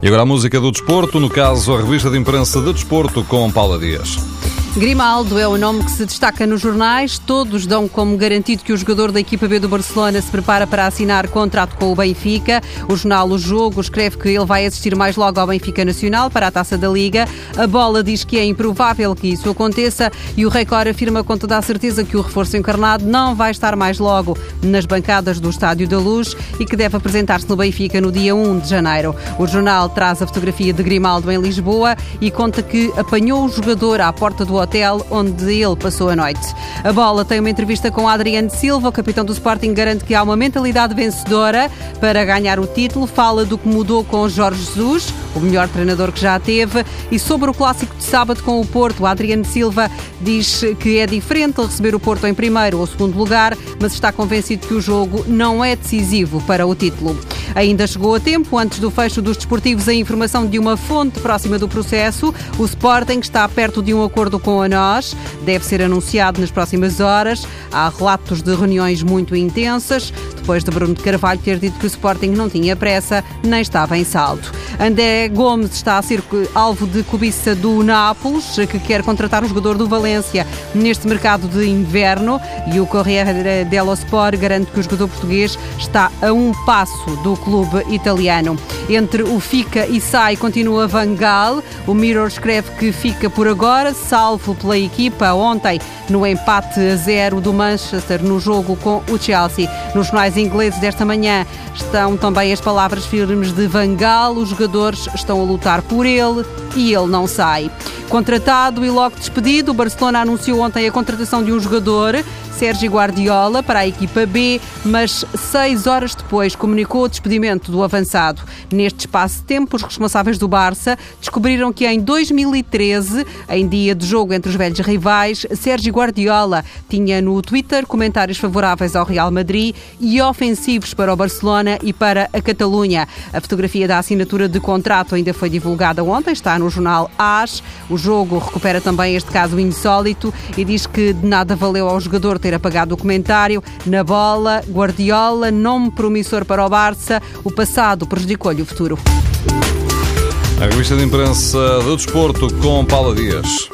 E agora a música do desporto, no caso a revista de imprensa de desporto com Paula Dias. Grimaldo é o nome que se destaca nos jornais. Todos dão como garantido que o jogador da equipa B do Barcelona se prepara para assinar contrato com o Benfica. O jornal O Jogo escreve que ele vai assistir mais logo ao Benfica Nacional para a taça da Liga. A bola diz que é improvável que isso aconteça e o Record afirma com toda a certeza que o reforço encarnado não vai estar mais logo nas bancadas do Estádio da Luz e que deve apresentar-se no Benfica no dia 1 de janeiro. O jornal traz a fotografia de Grimaldo em Lisboa e conta que apanhou o jogador à porta do hotel onde ele passou a noite. A bola tem uma entrevista com Adriano Silva, o capitão do Sporting garante que há uma mentalidade vencedora para ganhar o título, fala do que mudou com Jorge Jesus, o melhor treinador que já teve, e sobre o clássico de sábado com o Porto, Adriano Silva diz que é diferente receber o Porto em primeiro ou segundo lugar, mas está convencido que o jogo não é decisivo para o título. Ainda chegou a tempo, antes do fecho dos desportivos, a informação de uma fonte próxima do processo. O Sporting está perto de um acordo com a nós, deve ser anunciado nas próximas horas. Há relatos de reuniões muito intensas, depois de Bruno de Carvalho ter dito que o Sporting não tinha pressa, nem estava em saldo. André Gomes está a ser alvo de cobiça do Nápoles, que quer contratar o jogador do Valência neste mercado de inverno e o Corriere dello Sport garante que o jogador português está a um passo do clube italiano. Entre o fica e sai continua Van Gaal. O Mirror escreve que fica por agora, salvo pela equipa ontem no empate a zero do Manchester no jogo com o Chelsea. Nos jornais ingleses desta manhã estão também as palavras firmes de Van Gaal. Os jogadores estão a lutar por ele e ele não sai. Contratado e logo despedido, o Barcelona anunciou ontem a contratação de um jogador Sérgio Guardiola para a equipa B, mas seis horas depois comunicou o despedimento do avançado. Neste espaço de tempo, os responsáveis do Barça descobriram que em 2013, em dia de jogo entre os velhos rivais, Sérgio Guardiola tinha no Twitter comentários favoráveis ao Real Madrid e ofensivos para o Barcelona e para a Catalunha. A fotografia da assinatura de contrato ainda foi divulgada ontem, está no jornal AS. O jogo recupera também este caso insólito e diz que de nada valeu ao jogador ter apagado o comentário. Na bola, Guardiola, nome promissor para o Barça, o passado prejudicou-lhe o futuro. A revista de imprensa do desporto com Paula Dias.